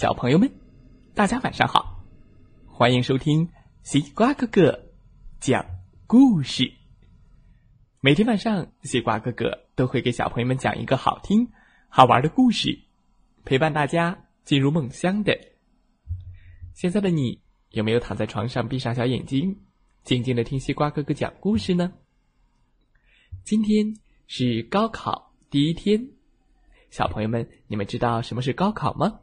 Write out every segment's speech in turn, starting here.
小朋友们，大家晚上好！欢迎收听西瓜哥哥讲故事。每天晚上，西瓜哥哥都会给小朋友们讲一个好听、好玩的故事，陪伴大家进入梦乡的。现在的你有没有躺在床上，闭上小眼睛，静静的听西瓜哥哥讲故事呢？今天是高考第一天，小朋友们，你们知道什么是高考吗？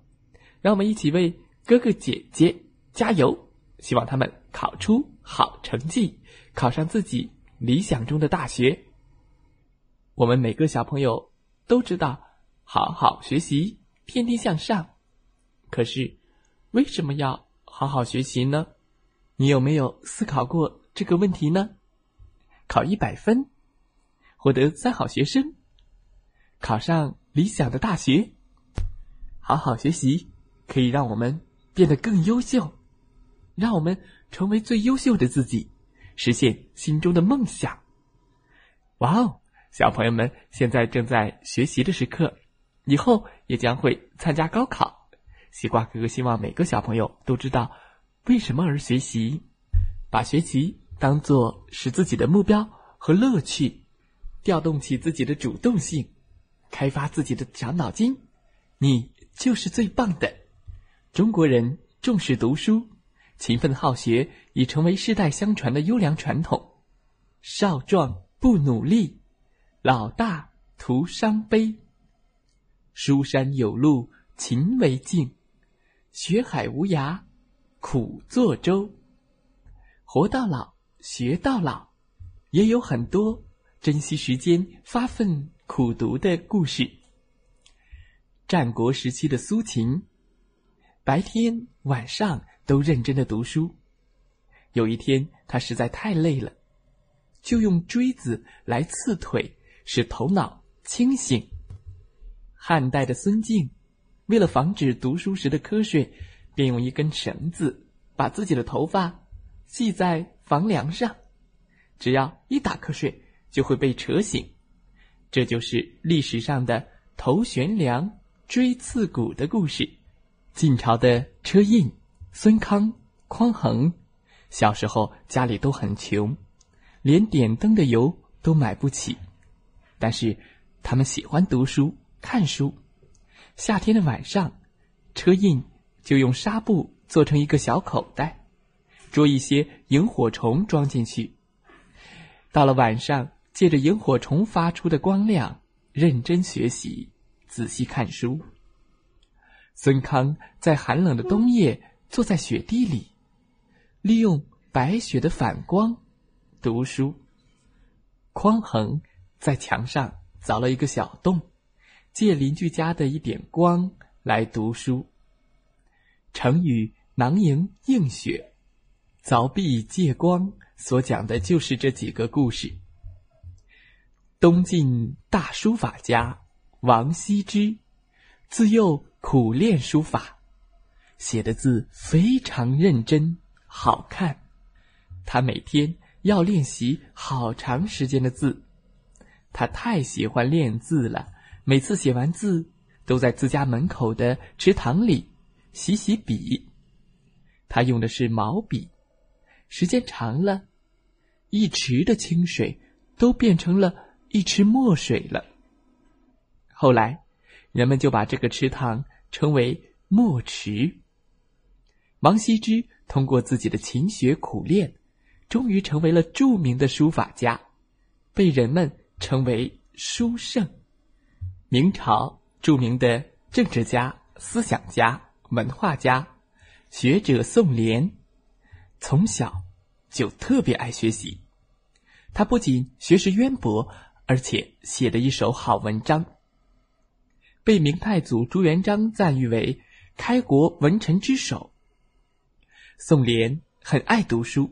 让我们一起为哥哥姐姐加油，希望他们考出好成绩，考上自己理想中的大学。我们每个小朋友都知道，好好学习，天天向上。可是，为什么要好好学习呢？你有没有思考过这个问题呢？考一百分，获得三好学生，考上理想的大学，好好学习。可以让我们变得更优秀，让我们成为最优秀的自己，实现心中的梦想。哇哦，小朋友们现在正在学习的时刻，以后也将会参加高考。西瓜哥哥希望每个小朋友都知道为什么而学习，把学习当做是自己的目标和乐趣，调动起自己的主动性，开发自己的小脑筋，你就是最棒的。中国人重视读书，勤奋好学已成为世代相传的优良传统。少壮不努力，老大徒伤悲。书山有路勤为径，学海无涯苦作舟。活到老，学到老，也有很多珍惜时间、发奋苦读的故事。战国时期的苏秦。白天晚上都认真的读书。有一天，他实在太累了，就用锥子来刺腿，使头脑清醒。汉代的孙敬，为了防止读书时的瞌睡，便用一根绳子把自己的头发系在房梁上，只要一打瞌睡，就会被扯醒。这就是历史上的头悬梁、锥刺股的故事。晋朝的车胤、孙康、匡衡，小时候家里都很穷，连点灯的油都买不起。但是他们喜欢读书、看书。夏天的晚上，车胤就用纱布做成一个小口袋，捉一些萤火虫装进去。到了晚上，借着萤火虫发出的光亮，认真学习，仔细看书。孙康在寒冷的冬夜坐在雪地里，利用白雪的反光读书。匡衡在墙上凿了一个小洞，借邻居家的一点光来读书。成语“囊萤映雪”、“凿壁借光”所讲的就是这几个故事。东晋大书法家王羲之，自幼。苦练书法，写的字非常认真好看。他每天要练习好长时间的字，他太喜欢练字了。每次写完字，都在自家门口的池塘里洗洗笔。他用的是毛笔，时间长了，一池的清水都变成了一池墨水了。后来。人们就把这个池塘称为墨池。王羲之通过自己的勤学苦练，终于成为了著名的书法家，被人们称为书圣。明朝著名的政治家、思想家、文化家、学者宋濂，从小就特别爱学习。他不仅学识渊博，而且写了一手好文章。被明太祖朱元璋赞誉为开国文臣之首。宋濂很爱读书，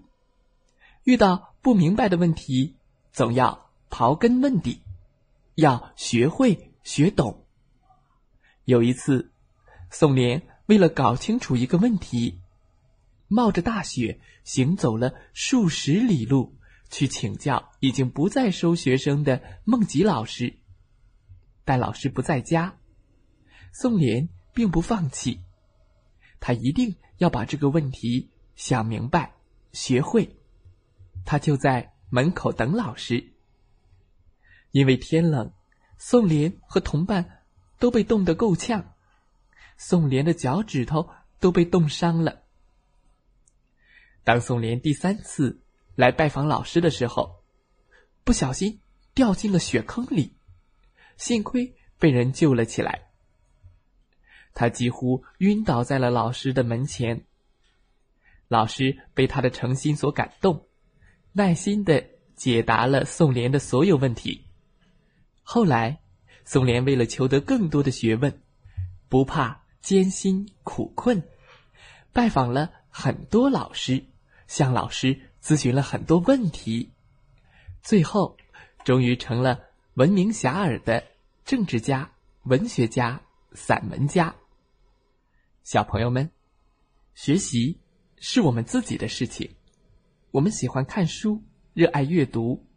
遇到不明白的问题，总要刨根问底，要学会学懂。有一次，宋濂为了搞清楚一个问题，冒着大雪行走了数十里路，去请教已经不再收学生的孟吉老师，但老师不在家。宋濂并不放弃，他一定要把这个问题想明白、学会。他就在门口等老师。因为天冷，宋莲和同伴都被冻得够呛，宋莲的脚趾头都被冻伤了。当宋莲第三次来拜访老师的时候，不小心掉进了雪坑里，幸亏被人救了起来。他几乎晕倒在了老师的门前。老师被他的诚心所感动，耐心的解答了宋濂的所有问题。后来，宋濂为了求得更多的学问，不怕艰辛苦困，拜访了很多老师，向老师咨询了很多问题，最后，终于成了闻名遐迩的政治家、文学家、散文家。小朋友们，学习是我们自己的事情。我们喜欢看书，热爱阅读，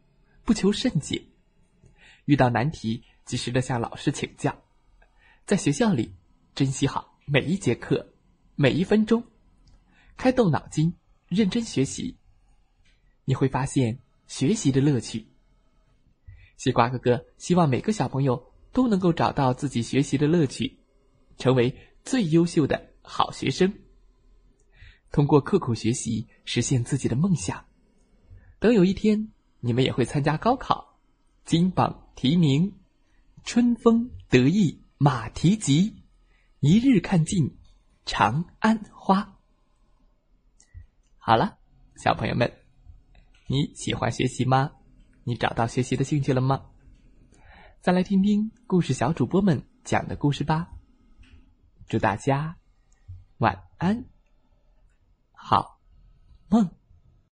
不求甚解。遇到难题，及时的向老师请教。在学校里，珍惜好每一节课，每一分钟，开动脑筋，认真学习。你会发现学习的乐趣。西瓜哥哥希望每个小朋友都能够找到自己学习的乐趣，成为。最优秀的好学生，通过刻苦学习实现自己的梦想。等有一天你们也会参加高考，金榜题名，春风得意马蹄疾，一日看尽长安花。好了，小朋友们，你喜欢学习吗？你找到学习的兴趣了吗？再来听听故事小主播们讲的故事吧。祝大家晚安，好梦。